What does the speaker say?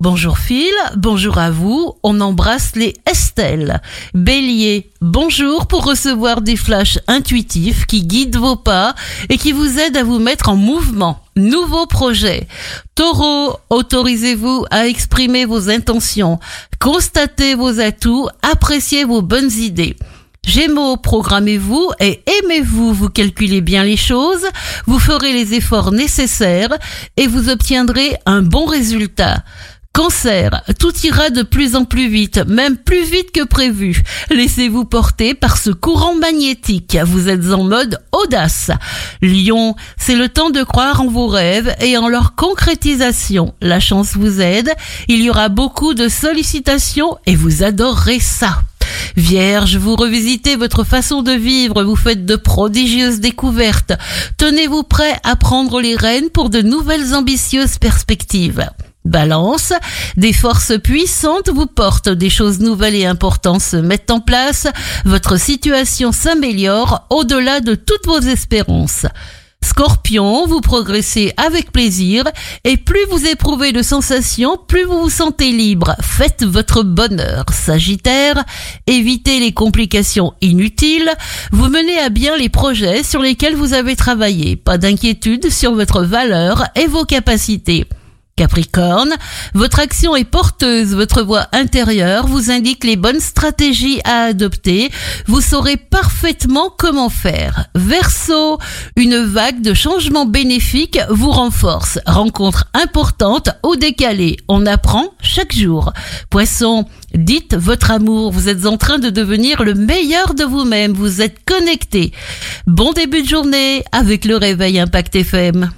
Bonjour Phil, bonjour à vous, on embrasse les Estelle. Bélier, bonjour pour recevoir des flashs intuitifs qui guident vos pas et qui vous aident à vous mettre en mouvement. Nouveau projet. Taureau, autorisez-vous à exprimer vos intentions, constatez vos atouts, appréciez vos bonnes idées. Gémeaux, programmez-vous et aimez-vous, vous calculez bien les choses, vous ferez les efforts nécessaires et vous obtiendrez un bon résultat. Cancer, tout ira de plus en plus vite, même plus vite que prévu. Laissez-vous porter par ce courant magnétique. Vous êtes en mode audace. Lion, c'est le temps de croire en vos rêves et en leur concrétisation. La chance vous aide. Il y aura beaucoup de sollicitations et vous adorerez ça. Vierge, vous revisitez votre façon de vivre, vous faites de prodigieuses découvertes. Tenez-vous prêt à prendre les rênes pour de nouvelles ambitieuses perspectives. Balance, des forces puissantes vous portent, des choses nouvelles et importantes se mettent en place, votre situation s'améliore au-delà de toutes vos espérances. Scorpion, vous progressez avec plaisir et plus vous éprouvez de sensations, plus vous vous sentez libre. Faites votre bonheur. Sagittaire, évitez les complications inutiles. Vous menez à bien les projets sur lesquels vous avez travaillé. Pas d'inquiétude sur votre valeur et vos capacités. Capricorne, votre action est porteuse, votre voix intérieure vous indique les bonnes stratégies à adopter, vous saurez parfaitement comment faire. Verseau, une vague de changements bénéfiques vous renforce. Rencontre importante ou décalée, on apprend chaque jour. Poisson, dites votre amour, vous êtes en train de devenir le meilleur de vous-même, vous êtes connecté. Bon début de journée avec le réveil Impact FM.